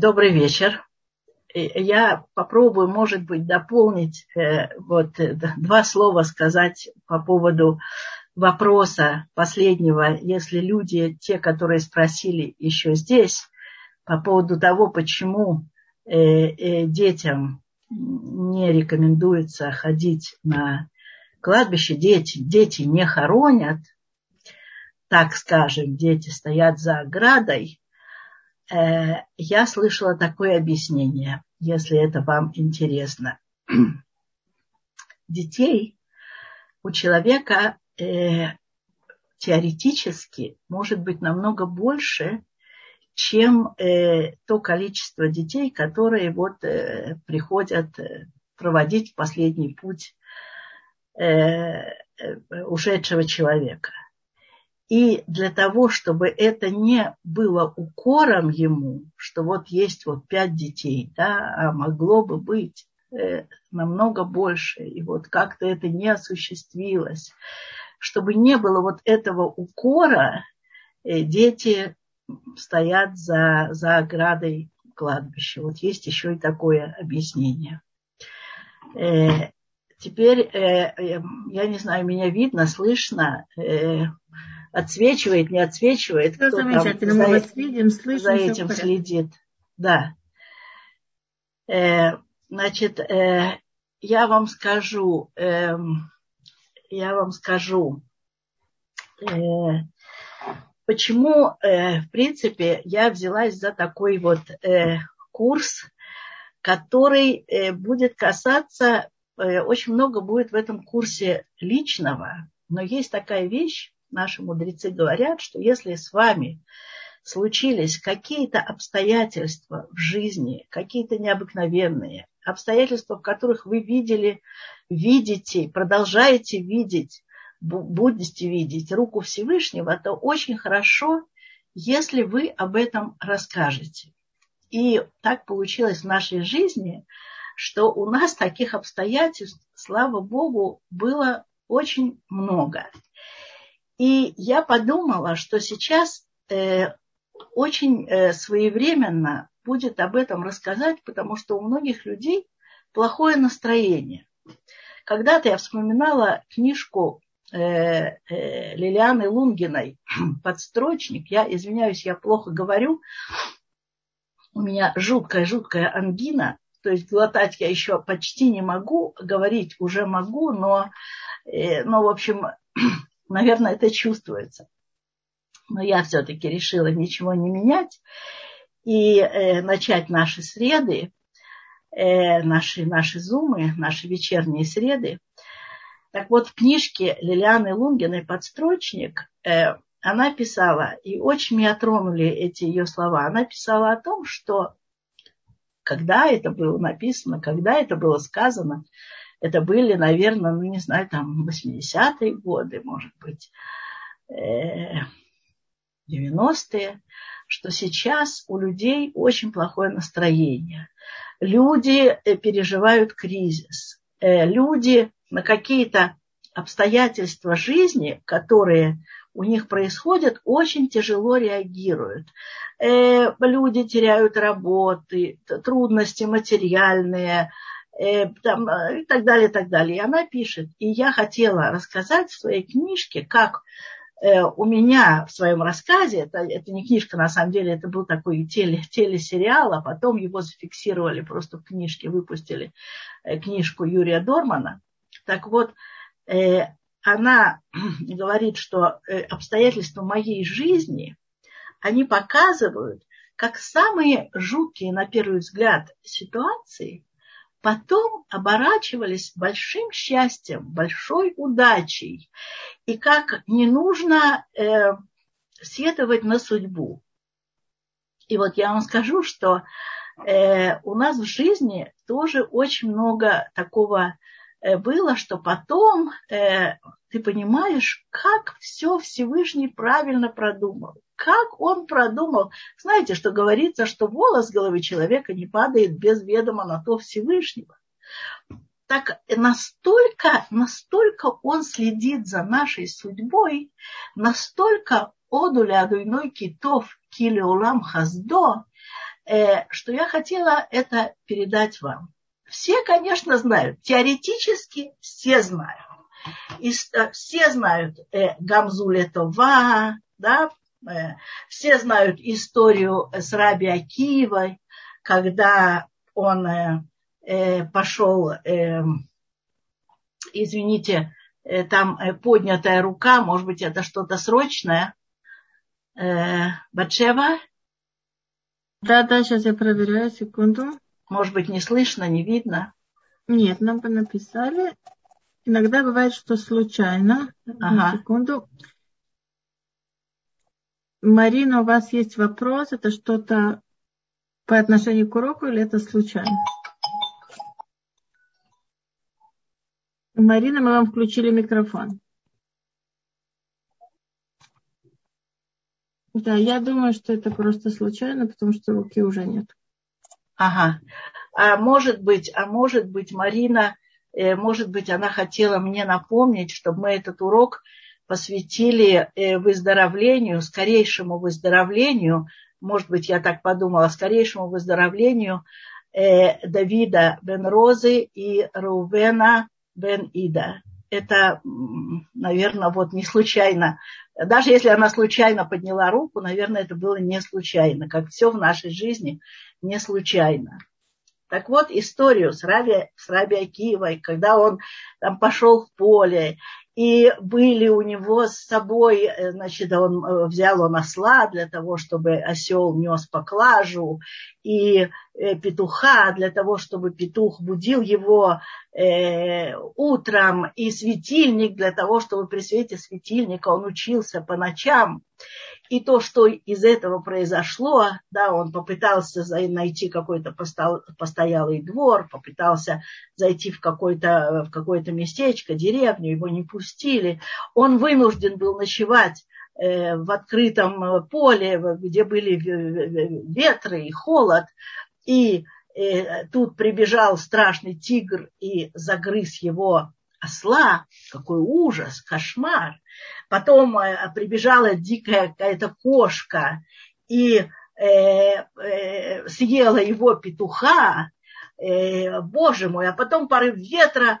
Добрый вечер. Я попробую, может быть, дополнить, э, вот э, два слова сказать по поводу вопроса последнего, если люди, те, которые спросили еще здесь, по поводу того, почему э, детям не рекомендуется ходить на кладбище, дети, дети не хоронят, так скажем, дети стоят за оградой, Э, я слышала такое объяснение, если это вам интересно. Детей у человека э, теоретически может быть намного больше, чем э, то количество детей, которые вот э, приходят э, проводить последний путь э, э, ушедшего человека. И для того, чтобы это не было укором ему, что вот есть вот пять детей, да, а могло бы быть э, намного больше, и вот как-то это не осуществилось, чтобы не было вот этого укора, э, дети стоят за, за оградой кладбища. Вот есть еще и такое объяснение. Э, теперь, э, э я не знаю, меня видно, слышно. Отсвечивает, не отсвечивает. Все кто замечательно, там мы вас видим, слышим. За этим следит. Да. Э, значит, э, я вам скажу, э, я вам скажу, э, почему, э, в принципе, я взялась за такой вот э, курс, который э, будет касаться, э, очень много будет в этом курсе личного, но есть такая вещь, наши мудрецы говорят, что если с вами случились какие-то обстоятельства в жизни, какие-то необыкновенные, обстоятельства, в которых вы видели, видите, продолжаете видеть, будете видеть руку Всевышнего, то очень хорошо, если вы об этом расскажете. И так получилось в нашей жизни, что у нас таких обстоятельств, слава Богу, было очень много. И я подумала, что сейчас э, очень э, своевременно будет об этом рассказать, потому что у многих людей плохое настроение. Когда-то я вспоминала книжку э, э, Лилианы Лунгиной «Подстрочник». Я извиняюсь, я плохо говорю. У меня жуткая-жуткая ангина, то есть глотать я еще почти не могу, говорить уже могу, но, э, но в общем, Наверное, это чувствуется. Но я все-таки решила ничего не менять и э, начать наши среды, э, наши, наши зумы, наши вечерние среды. Так вот, в книжке Лилианы Лунгиной «Подстрочник» э, она писала, и очень меня тронули эти ее слова, она писала о том, что когда это было написано, когда это было сказано, это были, наверное, ну не знаю, там 80-е годы, может быть, 90-е, э, что сейчас у людей очень плохое настроение. Люди э, переживают кризис. Э, люди на какие-то обстоятельства жизни, которые у них происходят, очень тяжело реагируют. Люди теряют работы, трудности материальные, Э, там, э, и так далее, и так далее. И она пишет, и я хотела рассказать в своей книжке, как э, у меня в своем рассказе, это, это не книжка, на самом деле, это был такой теле, телесериал, а потом его зафиксировали просто в книжке, выпустили книжку Юрия Дормана. Так вот, она говорит, что обстоятельства моей жизни, они показывают, как самые жуткие, на первый взгляд, ситуации потом оборачивались большим счастьем, большой удачей. И как не нужно э, сетовать на судьбу. И вот я вам скажу, что э, у нас в жизни тоже очень много такого было, что потом э, ты понимаешь, как все Всевышний правильно продумал. Как он продумал. Знаете, что говорится, что волос головы человека не падает без ведома на то Всевышнего. Так настолько, настолько он следит за нашей судьбой, настолько одуля адуйной китов килеулам хаздо, э, что я хотела это передать вам. Все, конечно, знают, теоретически все знают. И, э, все знают э, Гамзуле Това, да, э, все знают историю с Раби Акиевой, когда он э, э, пошел, э, извините, э, там э, поднятая рука, может быть, это что-то срочное. Э, Батшева? Да, да, сейчас я проверяю, секунду. Может быть, не слышно, не видно? Нет, нам бы написали. Иногда бывает, что случайно. Ага. Секунду. Марина, у вас есть вопрос? Это что-то по отношению к уроку или это случайно? Марина, мы вам включили микрофон. Да, я думаю, что это просто случайно, потому что руки уже нет. Ага. А может быть, а может быть, Марина, э, может быть, она хотела мне напомнить, чтобы мы этот урок посвятили э, выздоровлению, скорейшему выздоровлению, может быть, я так подумала, скорейшему выздоровлению э, Давида бен Розы и Рувена бен Ида. Это, наверное, вот не случайно. Даже если она случайно подняла руку, наверное, это было не случайно, как все в нашей жизни не случайно. Так вот, историю с Раби, с Раби Акивой, когда он там пошел в поле, и были у него с собой, э, значит, он э, взял он осла для того, чтобы осел нес поклажу, и э, петуха для того, чтобы петух будил его э, утром, и светильник для того, чтобы при свете светильника он учился по ночам. И то, что из этого произошло, да, он попытался найти какой-то постоялый двор, попытался зайти в какое-то в какое местечко, деревню, его не пустили. Он вынужден был ночевать э, в открытом поле, где были ветры и холод. И э, тут прибежал страшный тигр и загрыз его осла. Какой ужас, кошмар. Потом э, прибежала дикая какая-то кошка и э, э, съела его петуха, э, боже мой, а потом порыв ветра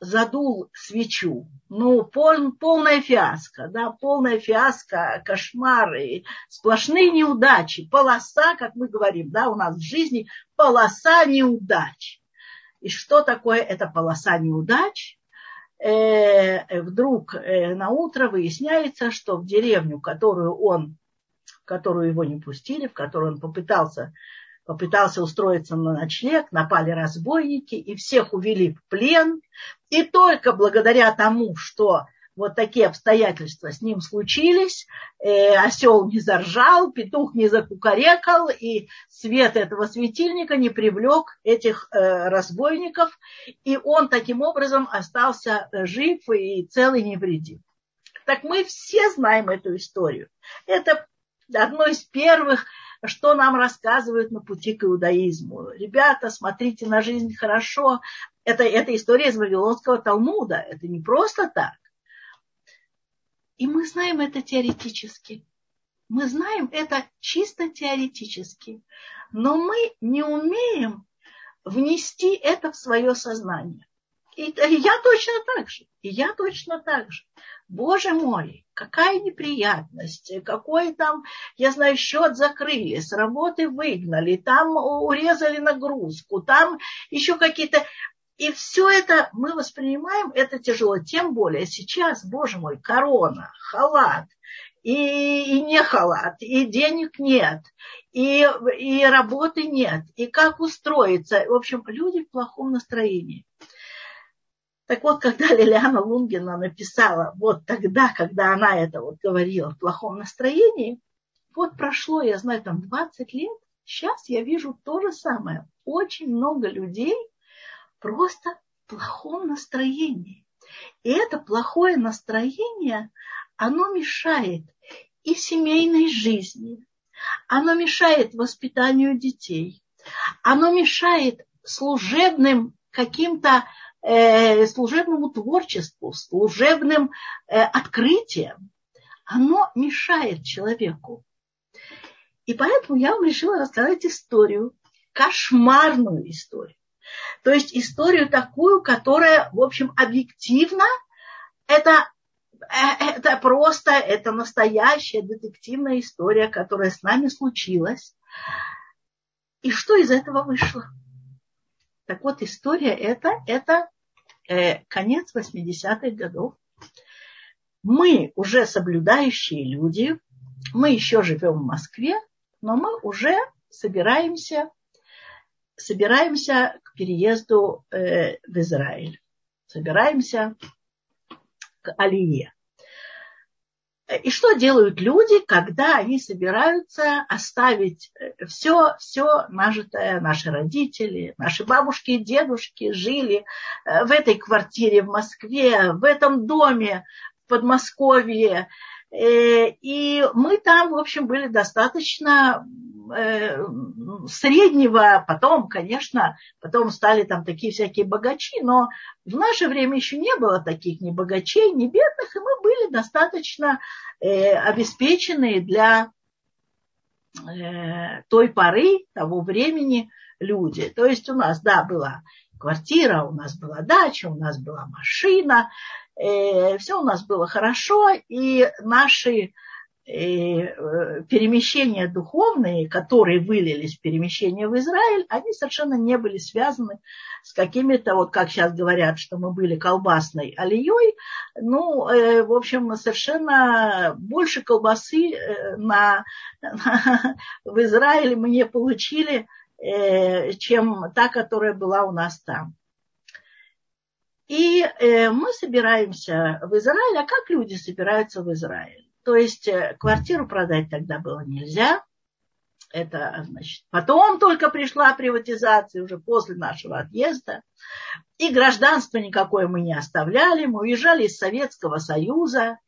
задул свечу. Ну, пол, полная фиаско, да, полная фиаско, кошмары, сплошные неудачи, полоса, как мы говорим, да, у нас в жизни полоса неудач. И что такое эта полоса неудач? Э, вдруг э, на утро выясняется, что в деревню, которую он, которую его не пустили, в которую он попытался, попытался устроиться на ночлег, напали разбойники и всех увели в плен. И только благодаря тому, что вот такие обстоятельства с ним случились, э, осел не заржал, петух не закукарекал, и свет этого светильника не привлек этих э, разбойников, и он таким образом остался э, жив и целый невредим. Так мы все знаем эту историю. Это одно из первых, что нам рассказывают на пути к иудаизму. Ребята, смотрите на жизнь хорошо. Это, это история из Вавилонского Талмуда. Это не просто так. И мы знаем это теоретически. Мы знаем это чисто теоретически. Но мы не умеем внести это в свое сознание. И я точно так же. И я точно так же. Боже мой, какая неприятность, какой там, я знаю, счет закрыли, с работы выгнали, там урезали нагрузку, там еще какие-то... И все это мы воспринимаем, это тяжело. Тем более сейчас, боже мой, корона, халат, и, и не халат, и денег нет, и, и работы нет, и как устроиться. В общем, люди в плохом настроении. Так вот, когда Лилиана Лунгина написала, вот тогда, когда она это вот говорила в плохом настроении, вот прошло, я знаю, там 20 лет, сейчас я вижу то же самое. Очень много людей – просто в плохом настроении. И это плохое настроение, оно мешает и семейной жизни, оно мешает воспитанию детей, оно мешает служебным каким-то э, служебному творчеству, служебным э, открытиям. Оно мешает человеку. И поэтому я вам решила рассказать историю, кошмарную историю. То есть историю такую, которая, в общем, объективно, это, э, это просто, это настоящая детективная история, которая с нами случилась. И что из этого вышло? Так вот, история это, это э, конец 80-х годов. Мы уже соблюдающие люди, мы еще живем в Москве, но мы уже собираемся, собираемся переезду э, в Израиль. Собираемся к Алие. И что делают люди, когда они собираются оставить все, все нажитое, наши родители, наши бабушки и дедушки жили э, в этой квартире в Москве, в этом доме в Подмосковье. Э, и мы там, в общем, были достаточно Э, среднего, потом, конечно, потом стали там такие всякие богачи, но в наше время еще не было таких ни богачей, ни бедных, и мы были достаточно э, обеспеченные для э, той поры, того времени люди. То есть у нас, да, была квартира, у нас была дача, у нас была машина, э, все у нас было хорошо, и наши Э, перемещения духовные, которые вылились в перемещение в Израиль, они совершенно не были связаны с какими-то, вот как сейчас говорят, что мы были колбасной алией. Ну, э, в общем, совершенно больше колбасы э, на, на, в Израиле мы не получили, чем та, которая была у нас там. И мы собираемся в Израиль, а как люди собираются в Израиль? То есть э, квартиру продать тогда было нельзя. Это, значит, потом только пришла приватизация, уже после нашего отъезда. И гражданство никакое мы не оставляли. Мы уезжали из Советского Союза.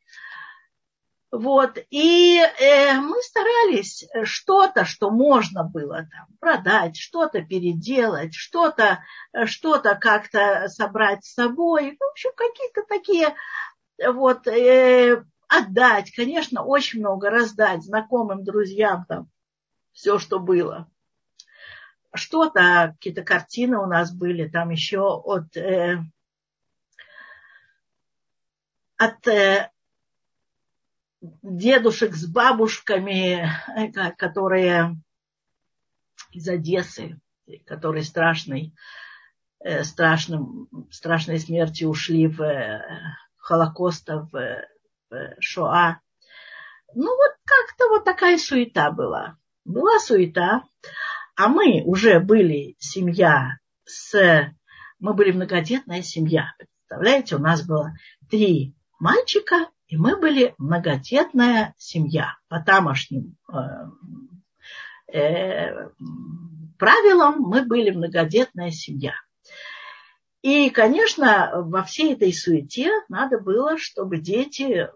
Вот. И э, мы старались что-то, что можно было там продать, что-то переделать, что-то что как-то собрать с собой. В общем, какие-то такие вот э, отдать, конечно, очень много раздать знакомым, друзьям, там, все, что было. Что-то, какие-то картины у нас были, там еще от, э, от э, дедушек с бабушками, э, которые из Одессы, которые страшной, э, страшным, страшной смертью ушли в э, Холокоста в Шоа. Ну, вот как-то вот такая суета была. Была суета. А мы уже были семья с... Мы были многодетная семья. Представляете, у нас было три мальчика, и мы были многодетная семья. По тамошним э, э, правилам мы были многодетная семья. И, конечно, во всей этой суете надо было, чтобы дети э,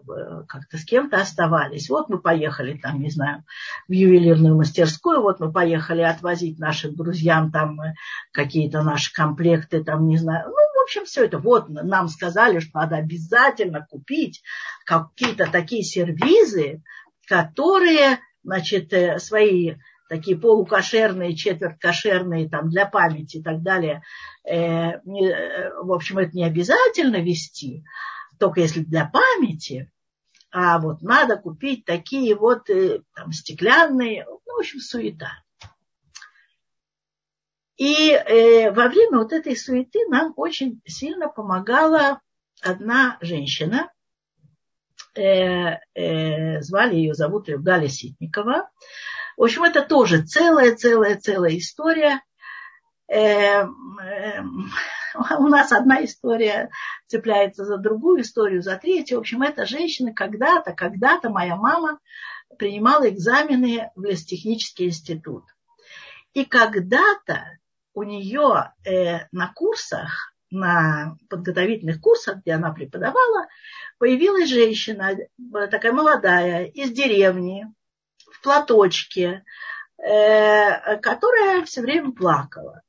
как-то с кем-то оставались. Вот мы поехали там, не знаю, в ювелирную мастерскую, вот мы поехали отвозить нашим друзьям там э, какие-то наши комплекты, там, не знаю, ну, в общем, все это. Вот нам сказали, что надо обязательно купить какие-то такие сервизы, которые, значит, э, свои такие полукошерные, четверть кошерные там для памяти и так далее. Э, не, э, в общем, это не обязательно вести, только если для памяти. А вот надо купить такие вот э, там, стеклянные, ну, в общем, суета. И э, во время вот этой суеты нам очень сильно помогала одна женщина, э, э, звали ее, зовут ее Галя Ситникова. В общем, это тоже целая-целая-целая история. Эм, эм, у нас одна история цепляется за другую историю, за третью. В общем, эта женщина когда-то, когда-то моя мама принимала экзамены в лесотехнический институт. И когда-то у нее э, на курсах, на подготовительных курсах, где она преподавала, появилась женщина, такая молодая, из деревни, платочке, э, которая все время плакала.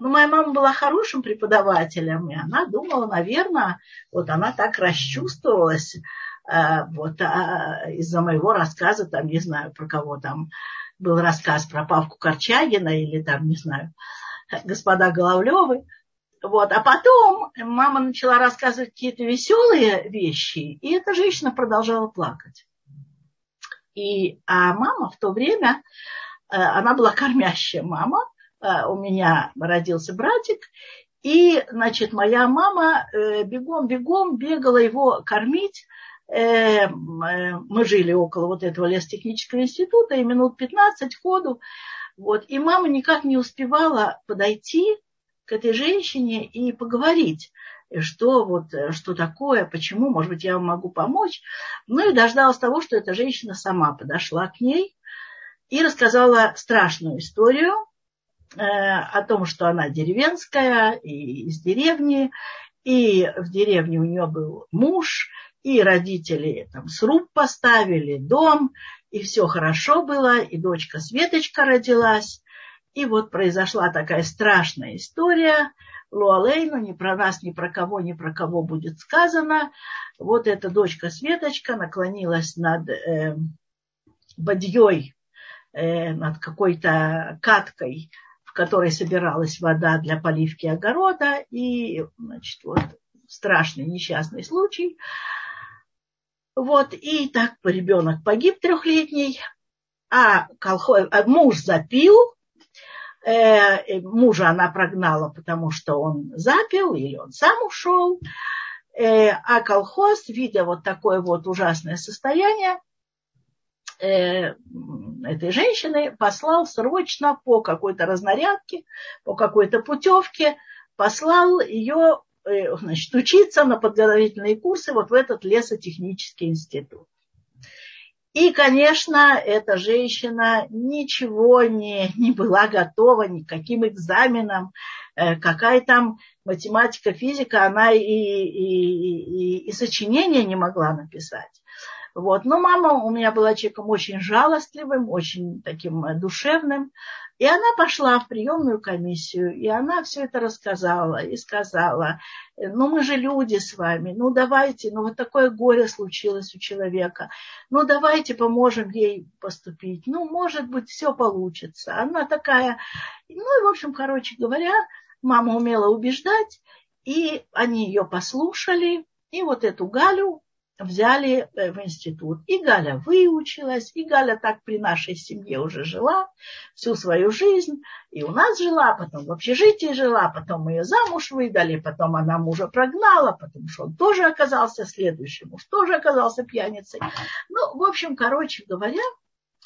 Но моя мама была хорошим преподавателем, и она думала, наверное, вот она так расчувствовалась, э, вот а, из-за моего рассказа, там, не знаю, про кого там, был рассказ про Павку Корчагина или там, не знаю, господа Головлевы. Вот. А потом мама начала рассказывать какие-то веселые вещи, и эта женщина продолжала плакать. И, а мама в то время, э, она была кормящая мама, э, у меня родился братик, и, значит, моя мама бегом-бегом бегала его кормить, мы жили около вот этого лесотехнического института, и минут 15 ходу. Вот, и мама никак не успевала подойти к этой женщине и поговорить, что вот, что такое, почему, может быть, я вам могу помочь. Ну и дождалась того, что эта женщина сама подошла к ней и рассказала страшную историю э, о том, что она деревенская и из деревни, и в деревне у нее был муж, и родители там сруб поставили, дом, и все хорошо было, и дочка Светочка родилась. И вот произошла такая страшная история. Луалейну, ни про нас, ни про кого, ни про кого будет сказано. Вот эта дочка Светочка наклонилась над э, бадьей, э, над какой-то каткой, в которой собиралась вода для поливки огорода. И, значит, вот страшный несчастный случай. Вот, и так ребенок погиб трехлетний, а, колхоз, а муж запил, мужа она прогнала, потому что он запил или он сам ушел, э, а колхоз, видя вот такое вот ужасное состояние, э, этой женщины послал срочно по какой-то разнарядке, по какой-то путевке, послал ее Э, значит, учиться на подготовительные курсы вот в этот лесотехнический институт. И, конечно, эта женщина ничего не, не была готова ни к каким экзаменам, э, какая там математика, физика, она и, и, и, и сочинения не могла написать. Вот. Но мама у меня была человеком очень жалостливым, очень таким душевным. И она пошла в приемную комиссию, и она все это рассказала и сказала, ну мы же люди с вами, ну давайте, ну вот такое горе случилось у человека, ну давайте поможем ей поступить, ну может быть все получится. Она такая, ну и в общем, короче говоря, мама умела убеждать, и они ее послушали, и вот эту Галю взяли э, в институт. И Галя выучилась, и Галя так при нашей семье уже жила всю свою жизнь. И у нас жила, потом в общежитии жила, потом мы ее замуж выдали, потом она мужа прогнала, потому что он тоже оказался, следующий муж тоже оказался пьяницей. Ну, в общем, короче говоря,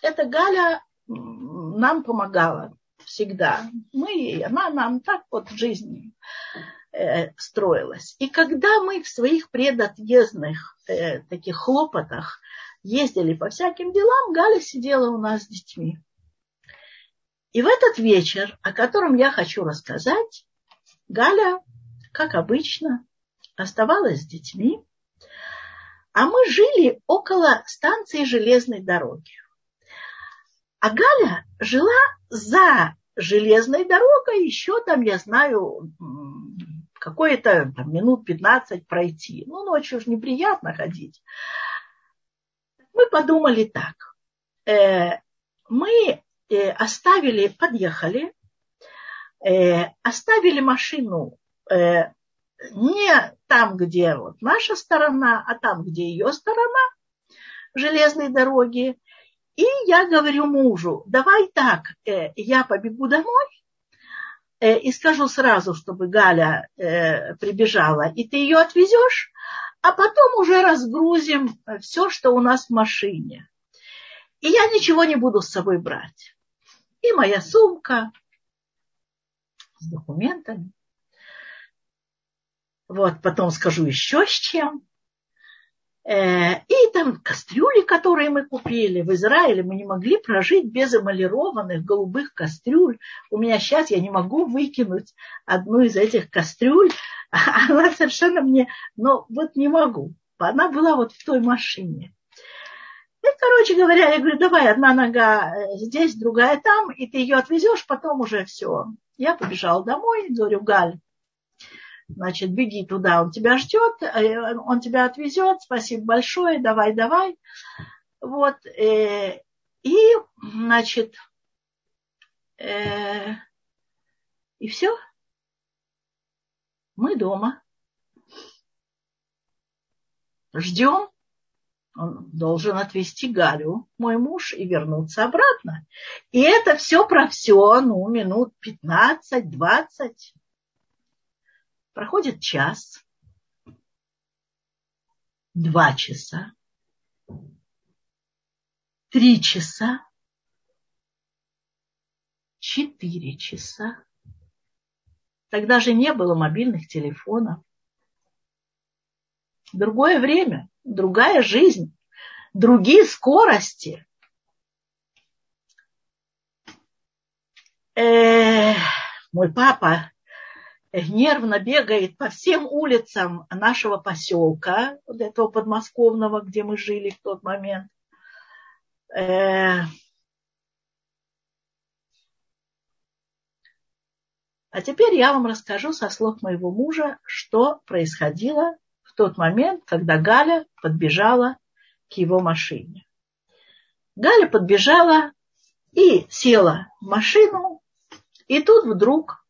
эта Галя нам помогала всегда. Мы, она нам так вот в жизни строилась. И когда мы в своих предотъездных э, таких хлопотах ездили по всяким делам, Галя сидела у нас с детьми. И в этот вечер, о котором я хочу рассказать, Галя, как обычно, оставалась с детьми, а мы жили около станции железной дороги. А Галя жила за железной дорогой, еще там, я знаю, какое-то там, минут 15 пройти. Ну, ночью уж неприятно ходить. Мы подумали так. Э, мы э, оставили, подъехали, э, оставили машину э, не там, где вот наша сторона, а там, где ее сторона железной дороги. И я говорю мужу, давай так, э, я побегу домой, и скажу сразу, чтобы Галя э, прибежала, и ты ее отвезешь, а потом уже разгрузим все, что у нас в машине. И я ничего не буду с собой брать. И моя сумка с документами. Вот, потом скажу еще с чем. Э, и там кастрюли, которые мы купили в Израиле, мы не могли прожить без эмалированных голубых кастрюль. У меня сейчас я не могу выкинуть одну из этих кастрюль. Она совершенно мне, но вот не могу. Она была вот в той машине. И, короче говоря, я говорю, давай, одна нога э, здесь, другая там, и ты ее отвезешь, потом уже все. Я побежала домой, говорю, Галь, значит, беги туда, он тебя ждет, э, он тебя отвезет, спасибо большое, давай, давай. Вот, э, и, значит, Э, и все. Мы дома. Ждем. Он должен отвезти Галю, мой муж, и вернуться обратно. И это все про все, ну, минут 15-20. Проходит час, два часа, три часа, четыре часа. Тогда же не было мобильных телефонов. Другое время, другая жизнь, другие скорости. Э, мой папа нервно бегает по всем улицам нашего поселка, вот этого подмосковного, где мы жили в тот момент. Э, а теперь я вам расскажу со слов моего мужа, что происходило в тот момент, когда Галя подбежала к его машине. Галя подбежала и села в машину, и тут вдруг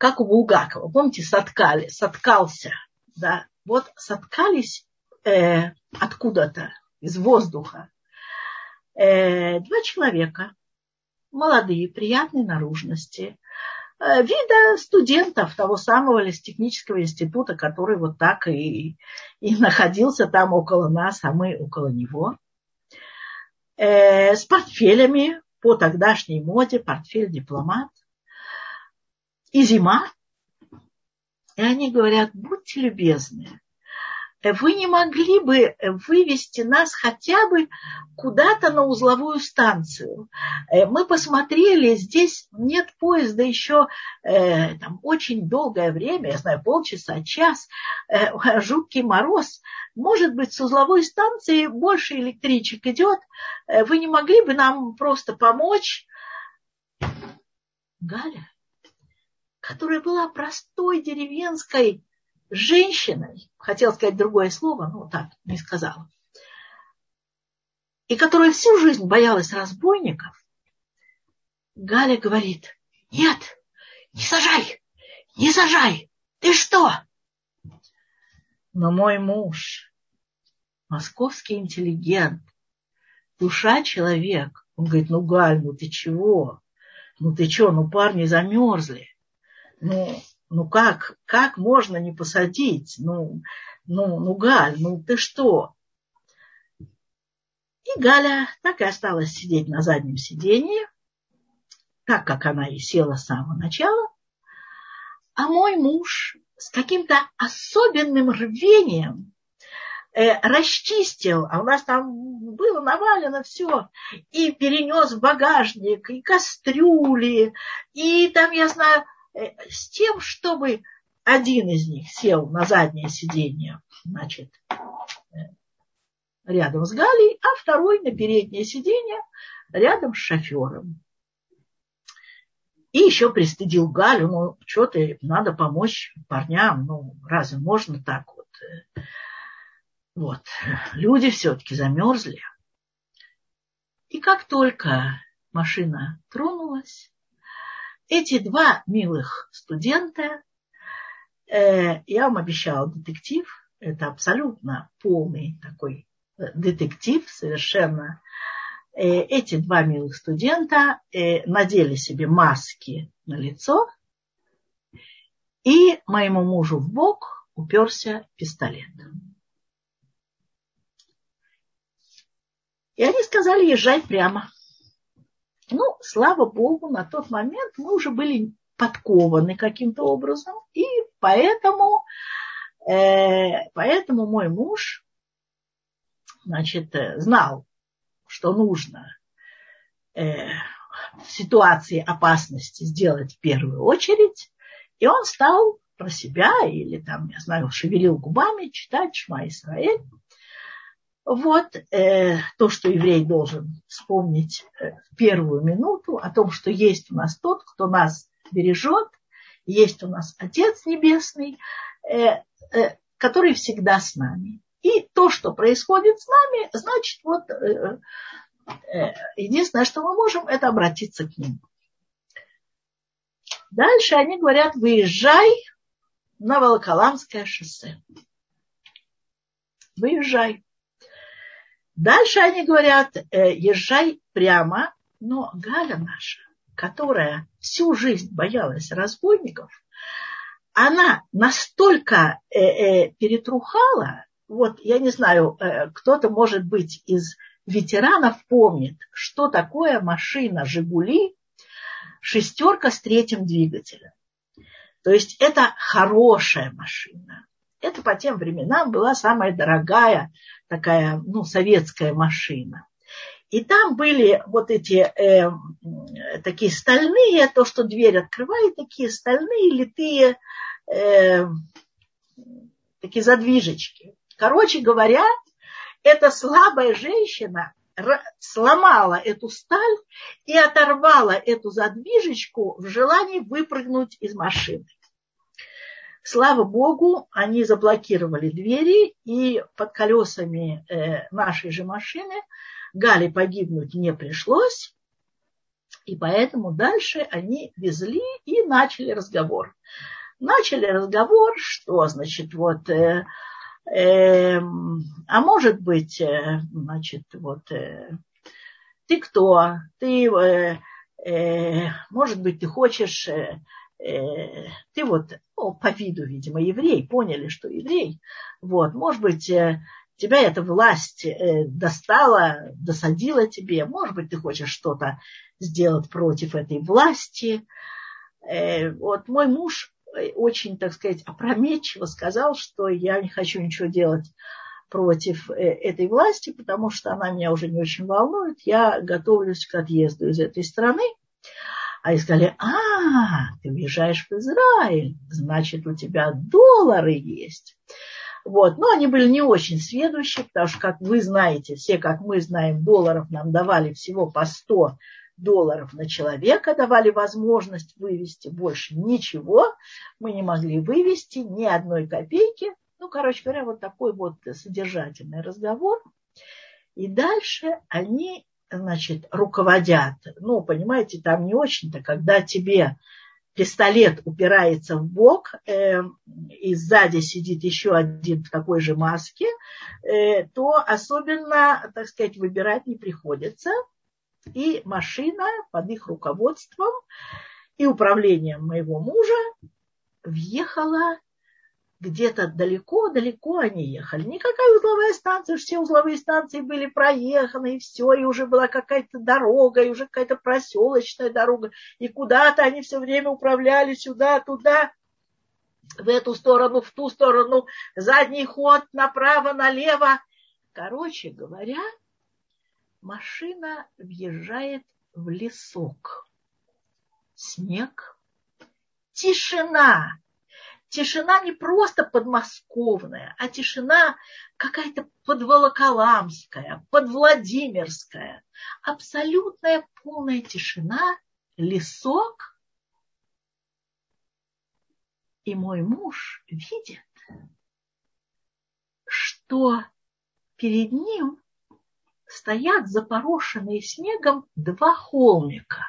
как у Булгакова. Помните, соткали, соткался. Да? Вот соткались э, откуда-то, из воздуха. Э, два человека, молодые, приятной наружности, э, вида студентов того самого лесотехнического института, который вот так и, и находился там около нас, а мы около него. Э, с портфелями по тогдашней моде, портфель дипломат и зима. И они говорят, будьте любезны, вы не могли бы вывести нас хотя бы куда-то на узловую станцию. Мы посмотрели, здесь нет поезда еще э, там, очень долгое время, я знаю, полчаса, час, э, жуткий мороз. Может быть, с узловой станции больше электричек идет. Вы не могли бы нам просто помочь? Галя, которая была простой деревенской женщиной, хотела сказать другое слово, но так не сказала, и которая всю жизнь боялась разбойников, Галя говорит, нет, не сажай, не сажай, ты что? Но мой муж, московский интеллигент, душа человек, он говорит, ну, Галь, ну ты чего? Ну ты что, ну парни замерзли ну, ну как, как можно не посадить? Ну, ну, ну, Галь, ну ты что? И Галя так и осталась сидеть на заднем сиденье, так как она и села с самого начала. А мой муж с каким-то особенным рвением э, расчистил, а у нас там было навалено все, и перенес в багажник, и кастрюли, и там, я знаю, с тем, чтобы один из них сел на заднее сиденье, значит, э, рядом с Галей, а второй на переднее сиденье рядом с шофером. И еще пристыдил Галю, ну, что ты, надо помочь парням, ну, разве можно так вот? Вот, люди все-таки замерзли. И как только машина тронулась, эти два милых студента, э, я вам обещала детектив, это абсолютно полный такой э, детектив, совершенно. Э, эти два милых студента э, надели себе маски на лицо, и моему мужу в бок уперся пистолет. И они сказали, езжай прямо. Ну, слава богу, на тот момент мы уже были подкованы каким-то образом, и поэтому, э, поэтому мой муж, значит, э, знал, что нужно э, в ситуации опасности сделать в первую очередь, и он стал про себя или там, я знаю, шевелил губами читать Шма Исраэль. Вот э, то, что еврей должен вспомнить э, в первую минуту, о том, что есть у нас тот, кто нас бережет, есть у нас Отец Небесный, э, э, который всегда с нами. И то, что происходит с нами, значит, вот э, Э, единственное, что мы можем, это обратиться к ним. Дальше они говорят, выезжай на Волоколамское шоссе. Выезжай. Дальше они говорят, э, езжай прямо, но Галя наша, которая всю жизнь боялась разбойников, она настолько э, э, перетрухала, вот я не знаю, кто-то, может быть, из ветеранов помнит, что такое машина «Жигули» шестерка с третьим двигателем. То есть это хорошая машина. Это по тем временам была самая дорогая такая, ну, советская машина. И там были вот эти э, такие стальные, то, что дверь открывает, такие стальные литые э, такие задвижечки. Короче говоря, эта слабая женщина сломала эту сталь и оторвала эту задвижечку в желании выпрыгнуть из машины. Слава Богу, они заблокировали двери, и под колесами э, нашей же машины Гали погибнуть не пришлось, и поэтому дальше они везли и начали разговор. Начали разговор, что значит вот, э, э, а может быть, э, значит, вот, э, ты кто? Ты, э, э, может быть, ты хочешь, э, ты вот, ну, по виду, видимо, еврей, поняли, что еврей, вот, может быть, э, тебя эта власть э, достала, досадила тебе, может быть, ты хочешь что-то сделать против этой власти. Э, вот мой муж очень, так сказать, опрометчиво сказал, что я не хочу ничего делать против этой власти, потому что она меня уже не очень волнует. Я готовлюсь к отъезду из этой страны. А они сказали, а, ты уезжаешь в Израиль, значит, у тебя доллары есть. Вот. Но они были не очень сведущие, потому что, как вы знаете, все, как мы знаем, долларов нам давали всего по 100 долларов на человека, давали возможность вывести больше ничего. Мы не могли вывести ни одной копейки. Ну, короче говоря, вот такой вот содержательный разговор. И дальше они, значит, руководят. Ну, понимаете, там не очень-то, когда тебе пистолет упирается в бок, э, и сзади сидит еще один в такой же маске, э, то особенно, так сказать, выбирать не приходится. И машина под их руководством и управлением моего мужа въехала где-то далеко-далеко они ехали. Никакая узловая станция, все узловые станции были проеханы, и все, и уже была какая-то дорога, и уже какая-то проселочная дорога, и куда-то они все время управляли сюда, туда, в эту сторону, в ту сторону, задний ход, направо, налево. Короче говоря, машина въезжает в лесок. Снег, тишина, тишина не просто подмосковная, а тишина какая-то подволоколамская, подвладимирская. Абсолютная полная тишина, лесок. И мой муж видит, что перед ним стоят запорошенные снегом два холмика.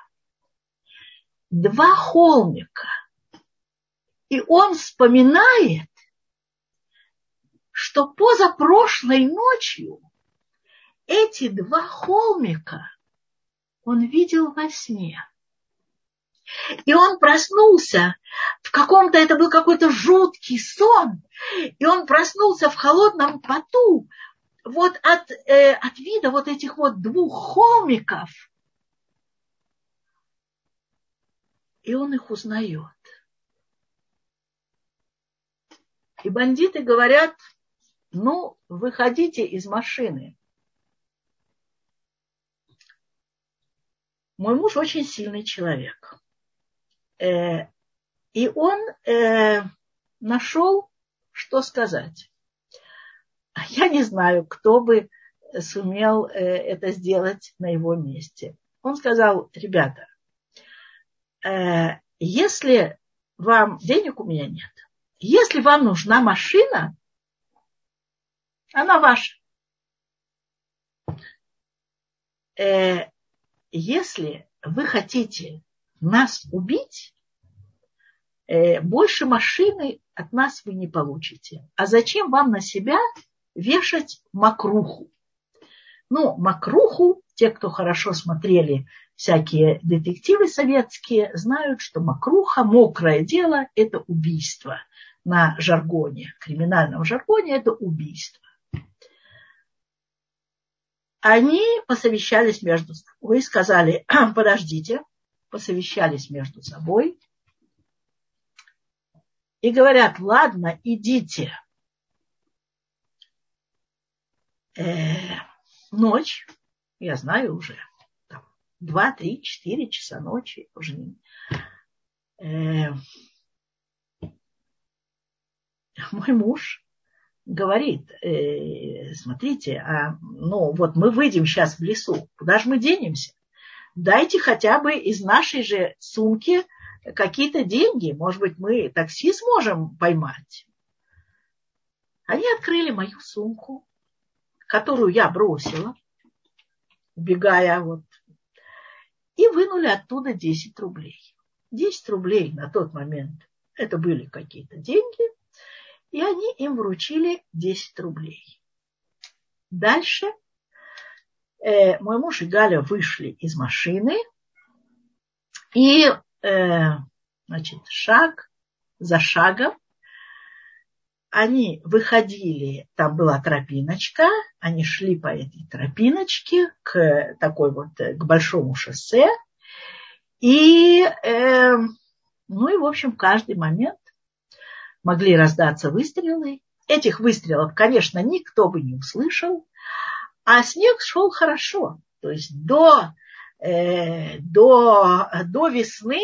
Два холмика – и он вспоминает, что позапрошлой ночью эти два холмика он видел во сне. И он проснулся в каком-то, это был какой-то жуткий сон, и он проснулся в холодном поту, вот от, э, от вида вот этих вот двух холмиков. И он их узнает. И бандиты говорят, ну, выходите из машины. Мой муж очень сильный человек. Э, и он э, нашел, что сказать. Я не знаю, кто бы сумел э, это сделать на его месте. Он сказал, ребята, если вам денег у меня нет, если вам нужна машина, она ваша. э, если вы хотите нас убить, э, больше машины от нас вы не получите. А зачем вам на себя вешать макруху? Ну, макруху, те, кто хорошо смотрели всякие детективы советские, знают, что макруха, мокрое дело, это убийство. На жаргоне, криминальном жаргоне, это убийство. Они посовещались между собой и сказали, подождите, посовещались между собой и говорят, ладно, идите. Э, ночь, я знаю уже, 2, 3, 4 часа ночи уже. Э, мой муж говорит, э, смотрите, а, ну вот мы выйдем сейчас в лесу, куда же мы денемся? Дайте хотя бы из нашей же сумки какие-то деньги, может быть, мы такси сможем поймать. Они открыли мою сумку, которую я бросила, убегая вот, и вынули оттуда 10 рублей. 10 рублей на тот момент это были какие-то деньги, и они им вручили 10 рублей. Дальше э, мой муж и Галя вышли из машины, и э, значит, шаг за шагом они выходили, там была тропиночка, они шли по этой тропиночке к такой вот, к большому шоссе. И, э, ну и, в общем, каждый момент могли раздаться выстрелы. Этих выстрелов, конечно, никто бы не услышал, а снег шел хорошо. То есть до, э, до, до весны,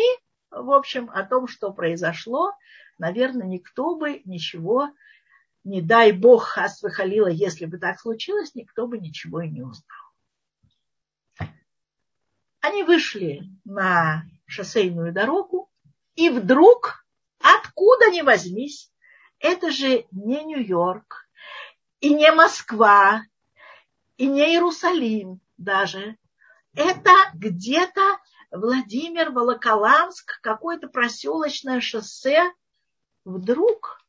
в общем, о том, что произошло, наверное, никто бы ничего, не дай бог, хас выхалила, если бы так случилось, никто бы ничего и не узнал. Они вышли на шоссейную дорогу, и вдруг, откуда ни возьмись, это же не Нью-Йорк, и не Москва, и не Иерусалим даже. Это где-то Владимир, Волоколамск, какое-то проселочное шоссе. Вдруг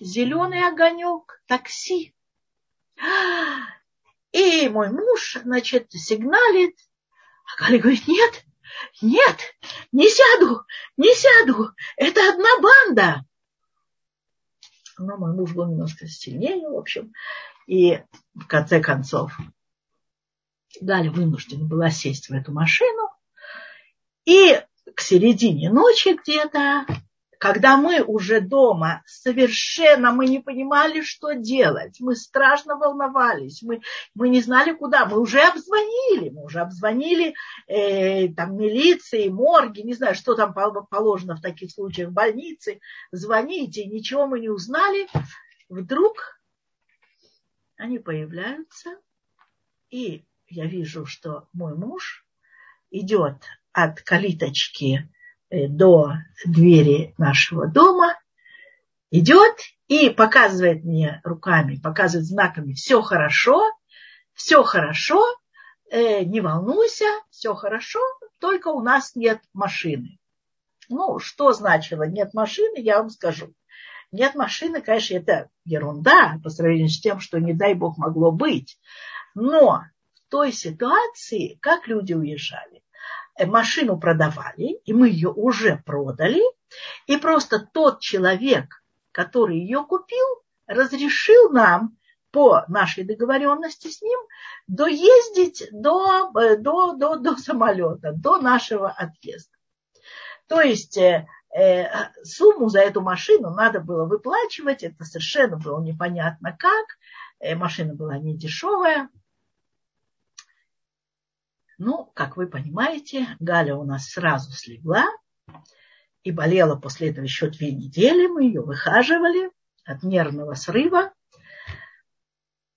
зеленый огонек, такси. И мой муж, значит, сигналит. А Галя говорит, нет, нет, не сяду, не сяду, это одна банда. Но мой муж был немножко сильнее, в общем. И в конце концов Галя вынуждена была сесть в эту машину. И к середине ночи где-то, когда мы уже дома, совершенно мы не понимали, что делать. Мы страшно волновались, мы, мы не знали, куда. Мы уже обзвонили, мы уже обзвонили э, там, милиции, морги, не знаю, что там положено в таких случаях, больницы. Звоните, ничего мы не узнали. Вдруг они появляются, и я вижу, что мой муж идет от калиточки до двери нашего дома, идет и показывает мне руками, показывает знаками, все хорошо, все хорошо, э, не волнуйся, все хорошо, только у нас нет машины. Ну, что значило нет машины, я вам скажу. Нет машины, конечно, это ерунда по сравнению с тем, что, не дай бог, могло быть. Но в той ситуации, как люди уезжали, э, машину продавали, и мы ее уже продали, и просто тот человек, который ее купил, разрешил нам по нашей договоренности с ним доездить до, э, до, до, до самолета, до нашего отъезда. То есть э, Э, сумму за эту машину надо было выплачивать, это совершенно было непонятно как, э, машина была не дешевая. Ну, как вы понимаете, Галя у нас сразу слегла и болела после этого еще две недели, мы ее выхаживали от нервного срыва.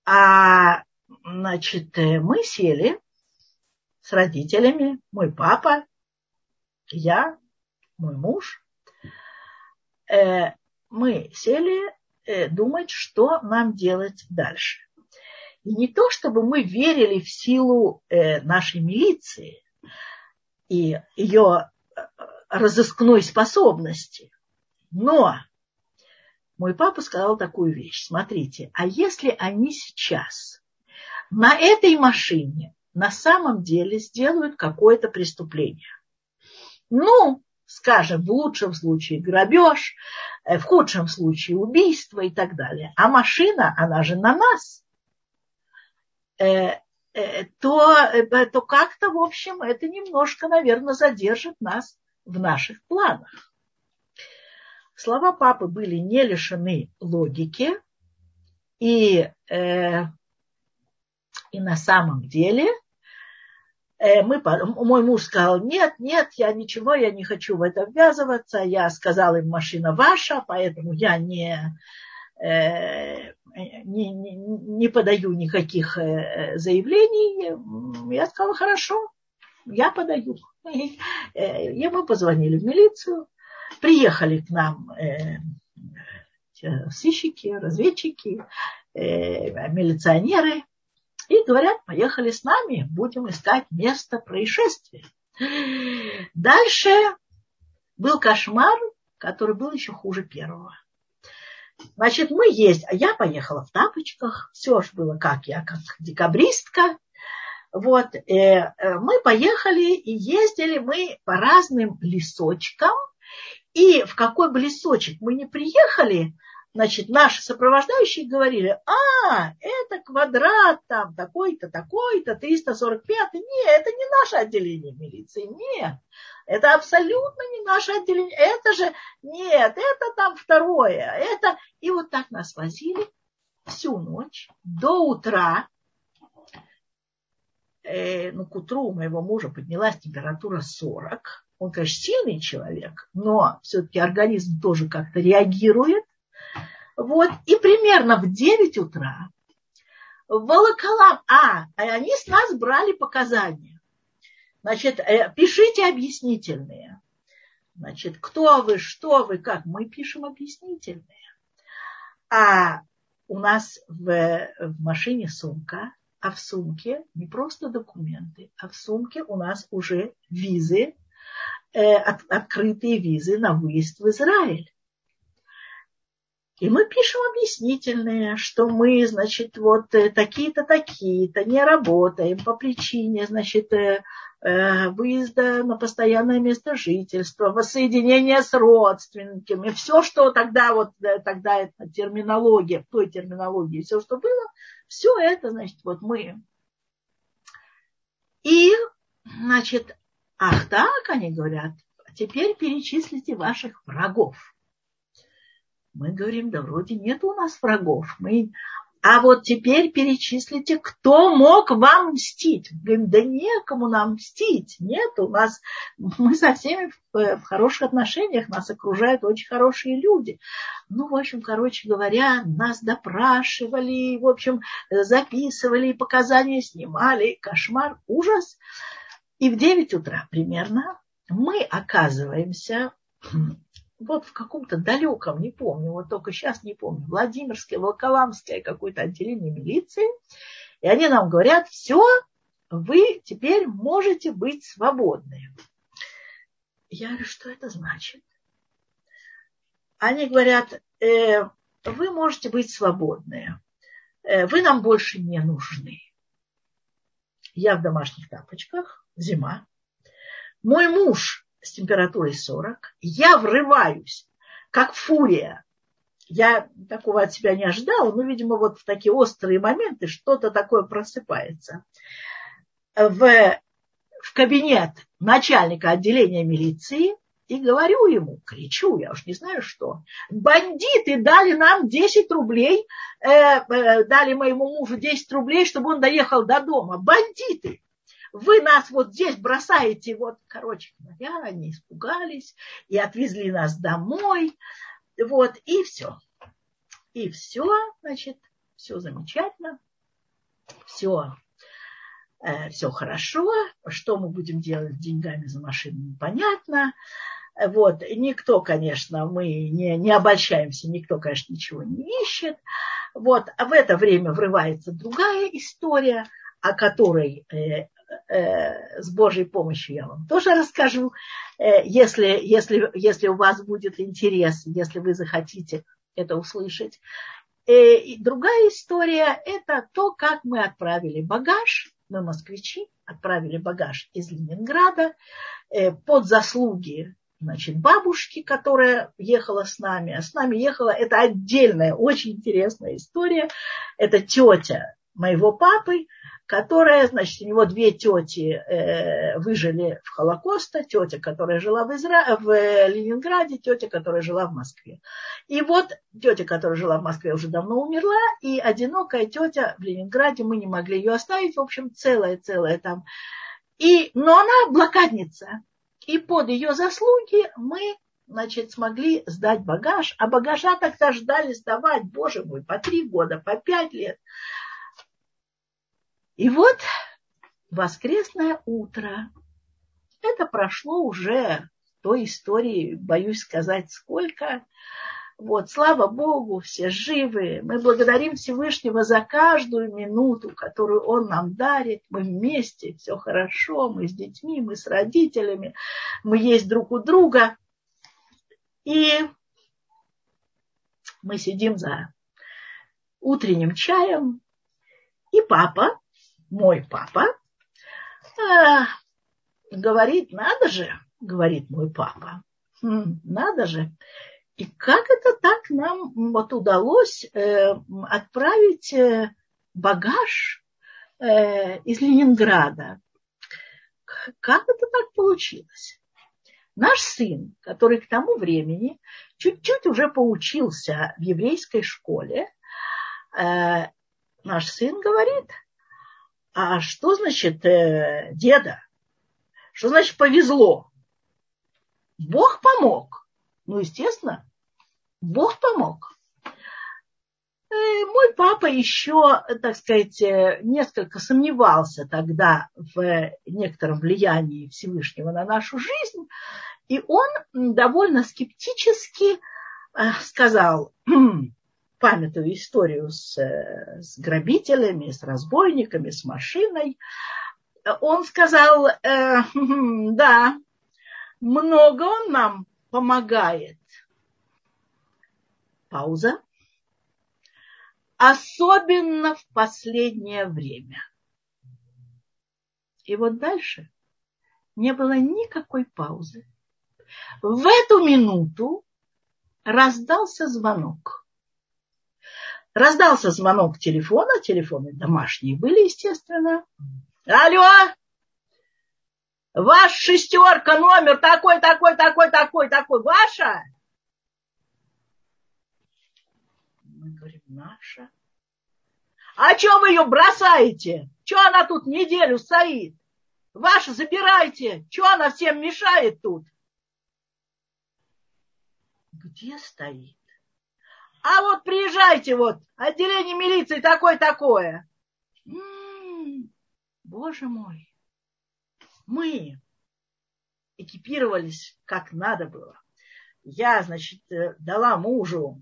А, значит, э, мы сели с родителями, мой папа, я, мой муж, э, мы сели э, думать, что нам делать дальше. И не то, чтобы мы верили в силу э, нашей милиции и ее э, разыскной способности. Но мой папа сказал такую вещь. Смотрите, а если они сейчас на этой машине на самом деле сделают какое-то преступление? Ну, скажем, в лучшем случае грабеж, э, в худшем случае убийство и так далее. А машина, она же на нас. Э, э, то, то как-то, в общем, это немножко, наверное, задержит нас в наших планах. Слова папы были не лишены логики, и, э, и на самом деле Э, мы, мой муж сказал, нет, нет, я ничего, я не хочу в это ввязываться. Я сказал им, машина ваша, поэтому я не, э, не, не, не подаю никаких э, заявлений. Я сказала, хорошо, я подаю. И мы позвонили в милицию, приехали к нам сыщики, разведчики, милиционеры, и говорят, поехали с нами, будем искать место происшествия. Дальше был кошмар, который был еще хуже первого. Значит, мы есть, а я поехала в тапочках, все же было как я, как декабристка. Вот, э, э, мы поехали и ездили мы по разным лесочкам. И в какой бы лесочек мы не приехали, значит, наши сопровождающие говорили, а, это квадрат там такой-то, такой-то, 345. Нет, это не наше отделение милиции, нет. Это абсолютно не наше отделение. Это же, нет, это там второе. Это... И вот так нас возили всю ночь до утра. Э, ну, к утру у моего мужа поднялась температура 40. Он, конечно, сильный человек, но все-таки организм тоже как-то реагирует. Вот, и примерно в 9 утра Волоколам, а, они с нас брали показания. Значит, э, пишите объяснительные. Значит, кто вы, что вы, как. Мы пишем объяснительные. А у нас в, в машине сумка, а в сумке не просто документы, а в сумке у нас уже визы, э, от, открытые визы на выезд в Израиль. И мы пишем объяснительные, что мы, значит, вот э, такие-то, такие-то не работаем по причине, значит, э, э, выезда на постоянное место жительства, воссоединения с родственниками, все, что тогда вот, тогда это терминология, в той терминологии, все, что было, все это, значит, вот мы. И, значит, ах так, они говорят, теперь перечислите ваших врагов. Мы говорим, да вроде нет у нас врагов. Мы... А вот теперь перечислите, кто мог вам мстить. Говорим, да некому нам мстить. Нет, у нас, мы со всеми в, э, в хороших отношениях, нас окружают очень хорошие люди. Ну, в общем, короче говоря, нас допрашивали, в общем, записывали, показания снимали. Кошмар, ужас. И в 9 утра примерно мы оказываемся вот в каком-то далеком, не помню, вот только сейчас не помню, Владимирское, Волоколамское какое-то отделение милиции. И они нам говорят, все, вы теперь можете быть свободны. Я говорю, что это значит? Они говорят, э, вы можете быть свободны, э, вы нам больше не нужны. Я в домашних тапочках, зима. Мой муж с температурой 40, я врываюсь, как фурия. Я такого от себя не ожидала, но, видимо, вот в такие острые моменты что-то такое просыпается. В, в кабинет начальника отделения милиции и говорю ему, кричу, я уж не знаю что, бандиты дали нам 10 рублей, э, э, дали моему мужу 10 рублей, чтобы он доехал до дома. Бандиты! Вы нас вот здесь бросаете, вот, короче говоря, они испугались и отвезли нас домой, вот, и все. И все, значит, все замечательно, все, э, все хорошо, что мы будем делать с деньгами за машину, непонятно. Вот, никто, конечно, мы не, не обольщаемся, никто, конечно, ничего не ищет. Вот, а в это время врывается другая история, о которой э, э, с Божьей помощью я вам тоже расскажу, э, если, если, если у вас будет интерес, если вы захотите это услышать. Э, и другая история – это то, как мы отправили багаж, мы москвичи, отправили багаж из Ленинграда э, под заслуги значит, бабушки, которая ехала с нами. А с нами ехала, это отдельная, очень интересная история. Это тетя моего папы, которая, значит, у него две тети э, выжили в Холокосте, тетя, которая жила в, Изра... в Ленинграде, тетя, которая жила в Москве. И вот тетя, которая жила в Москве, уже давно умерла, и одинокая тетя в Ленинграде, мы не могли ее оставить, в общем, целая-целая там. И, но она блокадница, и под ее заслуги мы значит, смогли сдать багаж, а багажа тогда ждали сдавать, боже мой, по три года, по пять лет. И вот воскресное утро. Это прошло уже той истории, боюсь сказать, сколько. Вот, слава Богу, все живы. Мы благодарим Всевышнего за каждую минуту, которую Он нам дарит. Мы вместе, все хорошо, мы с детьми, мы с родителями, мы есть друг у друга. И мы сидим за утренним чаем, и папа мой папа, а, говорит, надо же, говорит мой папа, хм, надо же. И как это так нам вот удалось э, отправить э, багаж э, из Ленинграда? Как это так получилось? Наш сын, который к тому времени чуть-чуть уже поучился в еврейской школе, наш сын говорит, а что значит э, деда? Что значит повезло? Бог помог. Ну, естественно, Бог помог. Э, мой папа еще, так сказать, э, несколько сомневался тогда в некотором влиянии Всевышнего на нашу жизнь, и он довольно скептически э, сказал, памятую историю с, э, с грабителями, с разбойниками, с машиной, он сказал, э, да, много он нам помогает. Пауза. Особенно в последнее время. И вот дальше не было никакой паузы. В эту минуту раздался звонок. Раздался звонок телефона, телефоны домашние были, естественно. Алло! Ваш шестерка, номер такой, такой, такой, такой, такой, ваша? Мы говорим, наша. А что вы ее бросаете? Что она тут неделю стоит? Ваша забирайте. Что она всем мешает тут? Где стоит? А вот приезжайте вот, отделение милиции такое-такое. М-м, боже мой, мы экипировались как надо было. Я, значит, э, дала мужу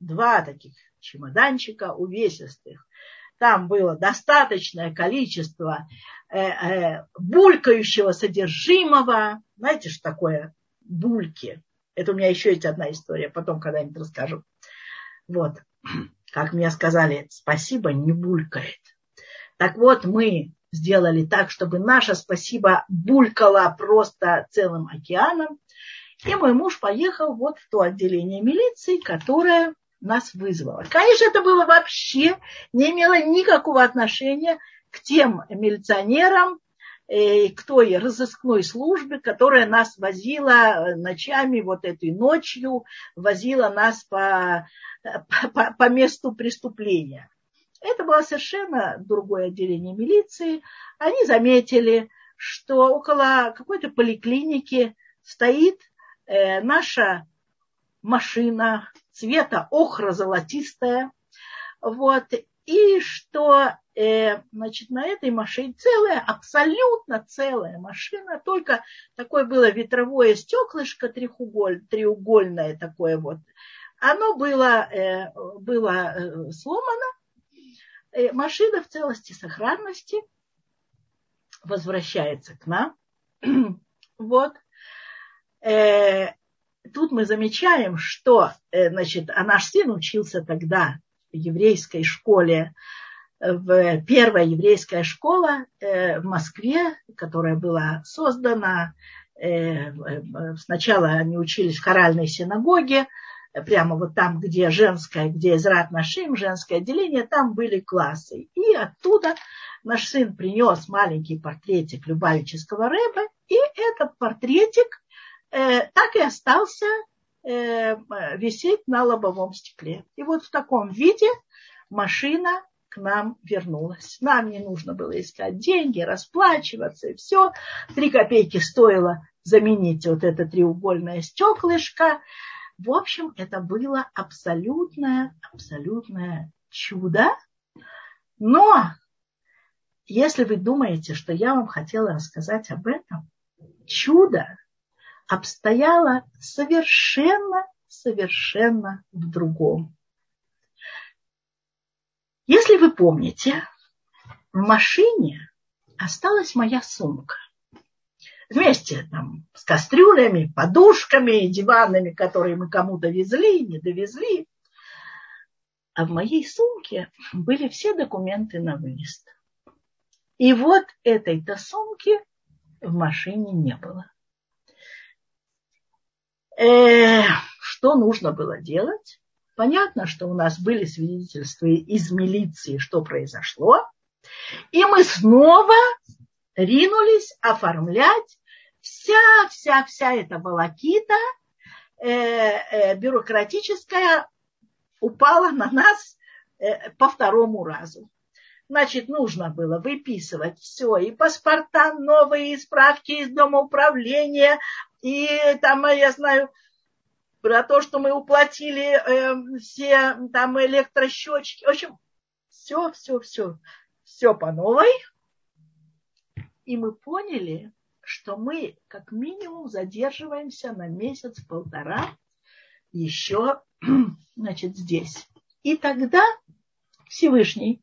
два таких чемоданчика увесистых. Там было достаточное количество э, э, булькающего содержимого. Знаете, что такое бульки? Это у меня еще есть одна история, потом когда-нибудь расскажу. Вот, как мне сказали, спасибо не булькает. Так вот, мы сделали так, чтобы наше спасибо булькало просто целым океаном. И мой муж поехал вот в то отделение милиции, которое нас вызвало. Конечно, это было вообще, не имело никакого отношения к тем милиционерам, к той разыскной службе, которая нас возила ночами, вот этой ночью, возила нас по по, по месту преступления. Это было совершенно другое отделение милиции. Они заметили, что около какой-то поликлиники стоит э, наша машина цвета охро-золотистая. Вот, и что э, значит, на этой машине целая, абсолютно целая машина, только такое было ветровое стеклышко треуголь, треугольное такое вот, Оно было, э, было э, сломано, э, машина в целости сохранности возвращается к нам. вот. Тут мы замечаем, что значит, а наш сын учился тогда еврейской школе, в первая еврейская школа в Москве, которая была создана. Сначала они учились в хоральной синагоге, прямо вот там, где женское, где Израт Нашим, женское отделение, там были классы. И оттуда наш сын принес маленький портретик Любавического рэба, и этот портретик э, так и остался э, висеть на лобовом стекле. И вот в таком виде машина к нам вернулась. Нам не нужно было искать деньги, расплачиваться и все. Три копейки стоило заменить вот это треугольное стеклышко. В общем, это было абсолютное, абсолютное чудо. Но если вы думаете, что я вам хотела рассказать об этом, чудо обстояло совершенно, совершенно в другом. Если вы помните, в машине осталась моя сумка вместе там, с кастрюлями, подушками, диванами, которые мы кому-то везли, не довезли. А в моей сумке были все документы на выезд. И вот этой-то сумки в машине не было. Э, что нужно было делать? Понятно, что у нас были свидетельства из милиции, что произошло. И мы снова ринулись оформлять вся, вся, вся эта волокита э, э, бюрократическая упала на нас э, по второму разу. Значит, нужно было выписывать все, и паспорта новые, и справки из дома управления, и там, я знаю, про то, что мы уплатили э, все там электросчетчики. В общем, все, все, все, все по новой. И мы поняли, что мы как минимум задерживаемся на месяц-полтора еще значит, здесь. И тогда Всевышний,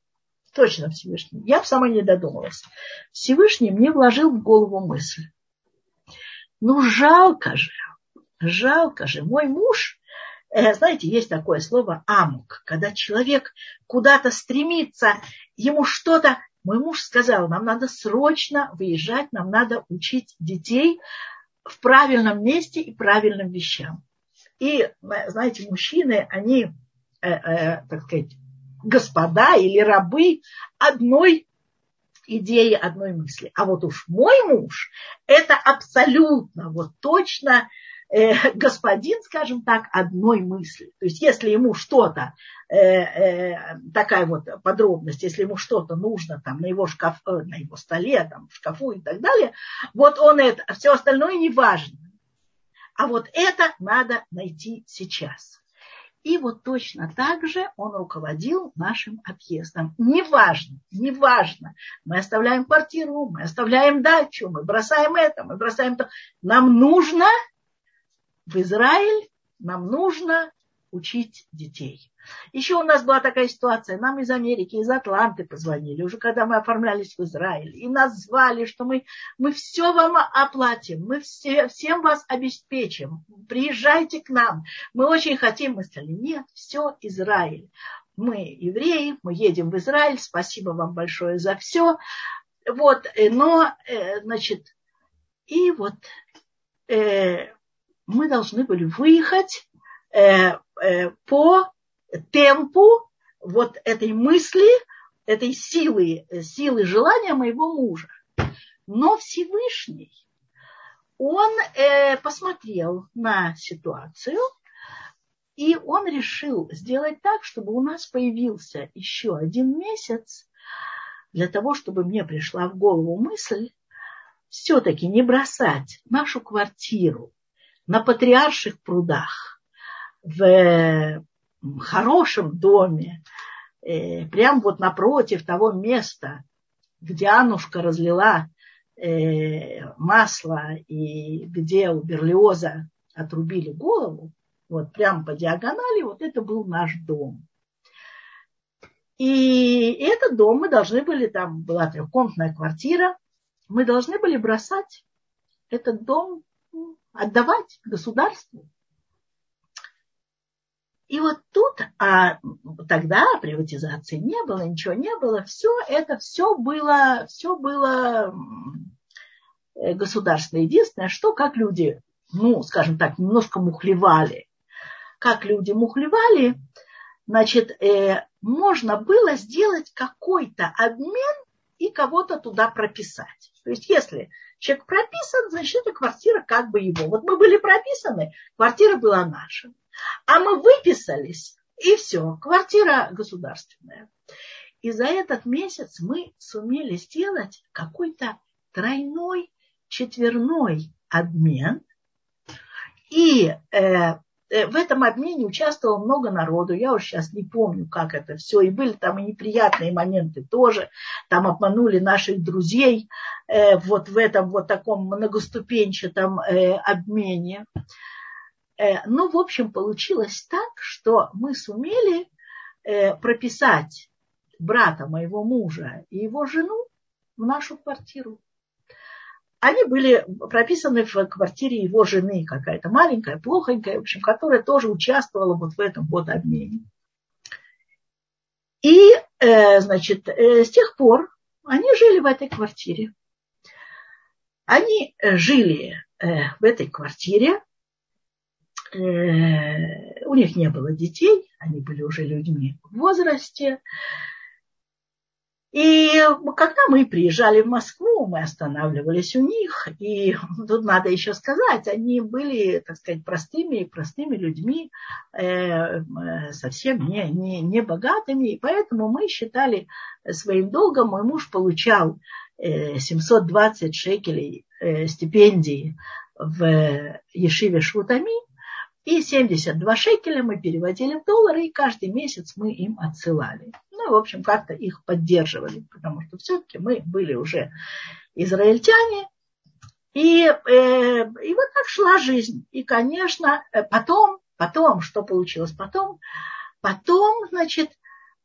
точно Всевышний, я сама не додумалась, Всевышний мне вложил в голову мысль. Ну, жалко же, жалко же, мой муж, э, знаете, есть такое слово амук, когда человек куда-то стремится, ему что-то мой муж сказал, нам надо срочно выезжать, нам надо учить детей в правильном месте и правильным вещам. И, знаете, мужчины, они, э, э, так сказать, господа или рабы одной идеи, одной мысли. А вот уж мой муж, это абсолютно, вот точно э, господин, скажем так, одной мысли. То есть если ему что-то, э, э, такая вот подробность, если ему что-то нужно там на его, шкаф, э, на его столе, там, в шкафу и так далее, вот он это, все остальное не важно. А вот это надо найти сейчас. И вот точно так же он руководил нашим отъездом. Неважно, неважно. Мы оставляем квартиру, мы оставляем дачу, мы бросаем это, мы бросаем то. Нам нужно в Израиль нам нужно учить детей. Еще у нас была такая ситуация, нам из Америки, из Атланты позвонили, уже когда мы оформлялись в Израиль, и назвали, что мы, мы все вам оплатим, мы все, всем вас обеспечим, приезжайте к нам, мы очень хотим. Мы сказали, нет, все Израиль. Мы евреи, мы едем в Израиль, спасибо вам большое за все. Вот, э, но, э, значит, и вот э, мы должны были выехать по темпу вот этой мысли, этой силы, силы желания моего мужа. Но Всевышний, он э, посмотрел на ситуацию, и он решил сделать так, чтобы у нас появился еще один месяц для того, чтобы мне пришла в голову мысль все-таки не бросать нашу квартиру, на патриарших прудах, в хорошем доме, э, прямо вот напротив того места, где Аннушка разлила э, масло и где у Берлиоза отрубили голову, Вот прямо по диагонали, вот это был наш дом. И этот дом мы должны были, там была трехкомнатная квартира, мы должны были бросать этот дом, отдавать государству. И вот тут, а тогда приватизации не было, ничего не было, все это, все было, все было э, государственное. Единственное, что как люди, ну, скажем так, немножко мухлевали. Как люди мухлевали, значит, э, можно было сделать какой-то обмен и кого-то туда прописать. То есть, если человек прописан, значит, эта квартира как бы его. Вот мы были прописаны, квартира была наша. А мы выписались, и все, квартира государственная. И за этот месяц мы сумели сделать какой-то тройной, четверной обмен. И э, в этом обмене участвовало много народу. Я уже сейчас не помню, как это все. И были там и неприятные моменты тоже. Там обманули наших друзей э, вот в этом вот таком многоступенчатом э, обмене. Э, ну, в общем, получилось так, что мы сумели э, прописать брата моего мужа и его жену в нашу квартиру. Они были прописаны в квартире его жены, какая-то маленькая, плохонькая, в общем, которая тоже участвовала вот в этом вот обмене. И, э, значит, с тех пор они жили в этой квартире. Они жили в этой квартире, Э, у них не было детей, они были уже людьми в возрасте. И когда мы приезжали в Москву, мы останавливались у них, и тут надо еще сказать, они были, так сказать, простыми, простыми людьми, э, совсем не, не, не богатыми, и поэтому мы считали своим долгом, мой муж получал 720 э, шекелей стипендии в Ешиве Шутами, и 72 шекеля мы переводили в доллары, и каждый месяц мы им отсылали. В общем, как-то их поддерживали, потому что все-таки мы были уже израильтяне. И, э, и вот так шла жизнь. И, конечно, э, потом, потом, что получилось потом? Потом, значит,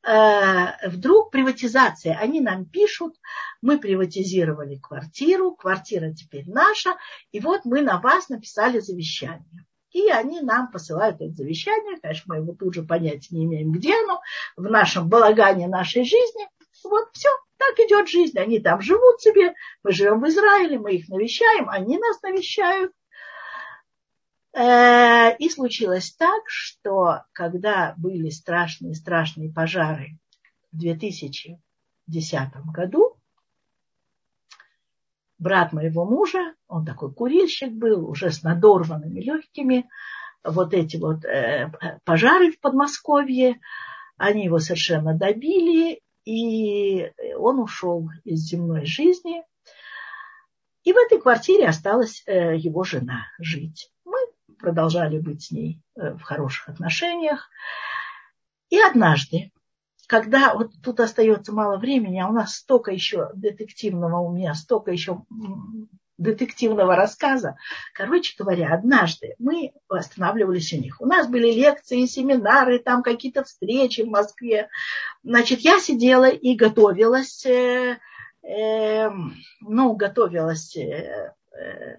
э, вдруг приватизация. Они нам пишут, мы приватизировали квартиру, квартира теперь наша, и вот мы на вас написали завещание. И они нам посылают это завещание. Конечно, мы его тут же понять не имеем, где оно, в нашем балагане нашей жизни. Вот все, так идет жизнь. Они там живут себе, мы живем в Израиле, мы их навещаем, они нас навещают. Э, и случилось так, что когда были страшные-страшные пожары в 2010 году, брат моего мужа, он такой курильщик был, уже с надорванными легкими, вот эти вот э, пожары в Подмосковье, они его совершенно добили, и он ушел из земной жизни. И в этой квартире осталась э, его жена жить. Мы продолжали быть с ней э, в хороших отношениях. И однажды когда вот тут остается мало времени, а у нас столько еще детективного, у меня столько еще детективного рассказа. Короче говоря, однажды мы останавливались у них. У нас были лекции, семинары, там какие-то встречи в Москве. Значит, я сидела и готовилась, э, э, ну, готовилась, э, э,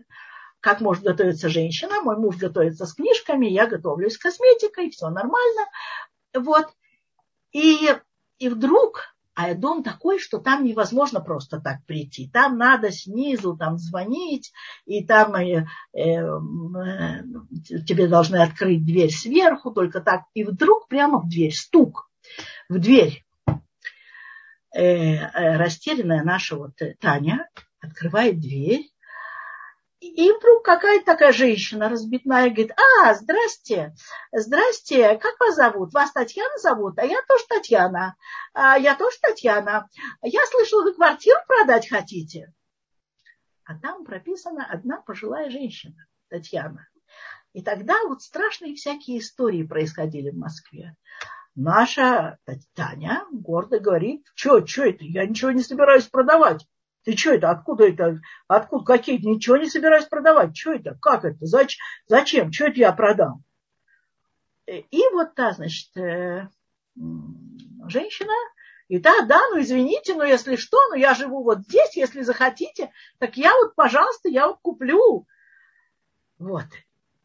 как может готовиться женщина. Мой муж готовится с книжками, я готовлюсь с косметикой, все нормально. Вот. И, и вдруг, а дом такой, что там невозможно просто так прийти. Там надо снизу там звонить, и там э, э, тебе должны открыть дверь сверху, только так. И вдруг прямо в дверь, стук в дверь. Э, э растерянная наша вот Таня открывает дверь, и вдруг какая-то такая женщина разбитная говорит, а, здрасте, здрасте, как вас зовут? Вас Татьяна зовут? А я тоже Татьяна. А я тоже Татьяна. Я слышала, вы квартиру продать хотите? А там прописана одна пожилая женщина, Татьяна. И тогда вот страшные всякие истории происходили в Москве. Наша Таня гордо говорит, что, что это, я ничего не собираюсь продавать. Ты что это? Откуда это? Откуда? Какие? Ничего не собираюсь продавать. Что это? Как это? Зачем? Зачем? Что это я продам? и вот та, значит, э, женщина, и да, да, ну извините, но если что, ну я живу вот здесь, если захотите, так я вот, пожалуйста, я вот куплю. Вот.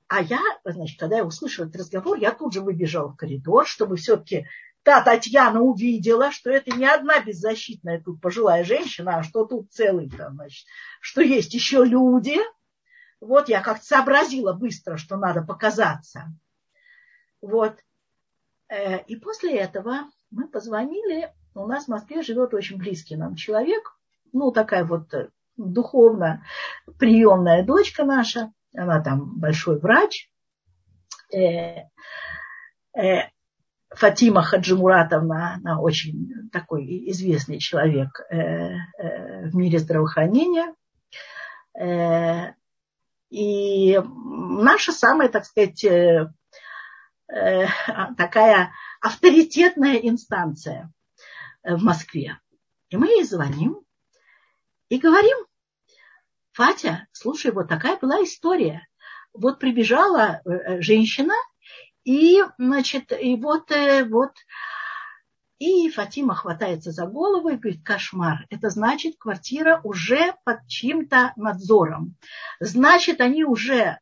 А я, значит, когда я услышала этот разговор, я тут же выбежала в коридор, чтобы все-таки та Татьяна увидела, что это не одна беззащитная тут пожилая женщина, а что тут целый там, значит, что есть еще люди. Вот я как-то сообразила быстро, что надо показаться. Вот. Э, и после этого мы позвонили. У нас в Москве живет очень близкий нам человек. Ну, такая вот э, духовно приемная дочка наша. Она там большой врач. Э, Фатима Хаджимуратовна, она очень такой известный человек в мире здравоохранения. И наша самая, так сказать, Э, такая авторитетная инстанция в Москве. И мы ей звоним и говорим, Фатя, слушай, вот такая была история. Вот прибежала э, женщина, и, значит, и вот, э, вот, и Фатима хватается за голову и говорит, кошмар. Это значит, квартира уже под чьим-то надзором. Значит, они уже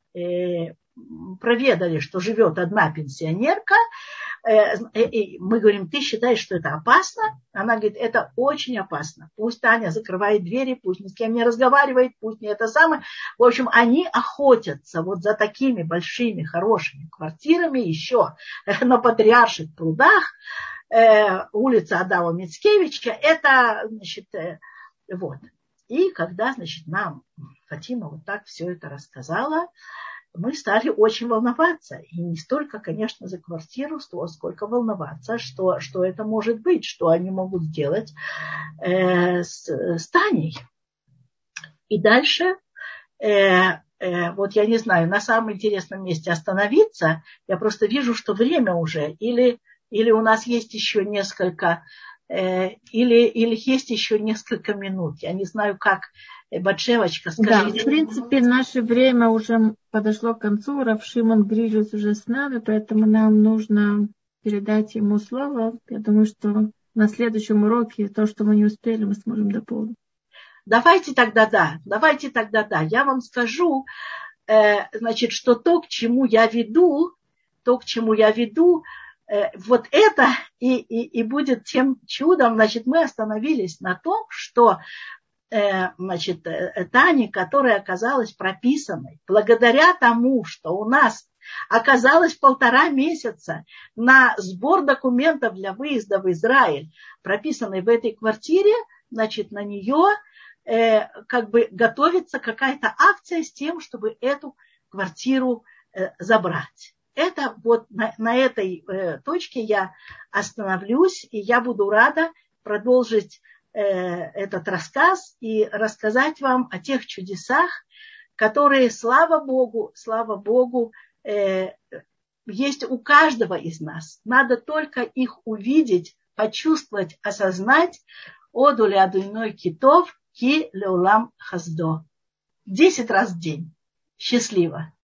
проведали, что живет одна пенсионерка, э, мы говорим, ты считаешь, что это опасно? Она говорит, это очень опасно. Пусть Таня закрывает двери, пусть ни с кем не разговаривает, пусть не это самое. В общем, они охотятся вот за такими большими, хорошими квартирами еще на Патриарших прудах, э, улица Адама Мицкевича. Это, значит, э, вот. И когда, значит, нам Фатима вот так все это рассказала, мы стали очень волноваться. И не столько, конечно, за квартиру, сколько волноваться, что, что это может быть, что они могут сделать э, с, с Таней. И дальше, э, э, вот я не знаю, на самом интересном месте остановиться, я просто вижу, что время уже, или, или у нас есть еще несколько, э, или, или есть еще несколько минут. Я не знаю, как Батшевочка, скажите. Да, в принципе, наше время уже подошло к концу. Рав Шимон Грижус уже с нами, поэтому нам нужно передать ему слово. Я думаю, что на следующем уроке то, что мы не успели, мы сможем дополнить. Давайте тогда да, давайте тогда да. Я вам скажу, э, значит, что то, к чему я веду, то, к чему я веду, э, вот это и, и, и будет тем чудом. Значит, мы остановились на том, что Э, значит, э, Тани, которая оказалась прописанной, благодаря тому, что у нас оказалось полтора месяца на сбор документов для выезда в Израиль, прописанной в этой квартире, значит, на нее э, как бы готовится какая-то акция с тем, чтобы эту квартиру э, забрать. Это вот на, на этой э, точке я остановлюсь, и я буду рада продолжить Э, этот рассказ и рассказать вам о тех чудесах, которые, слава Богу, слава Богу, э, есть у каждого из нас. Надо только их увидеть, почувствовать, осознать. Оду ли адуйной китов ки леулам хаздо. Десять раз в день. Счастливо.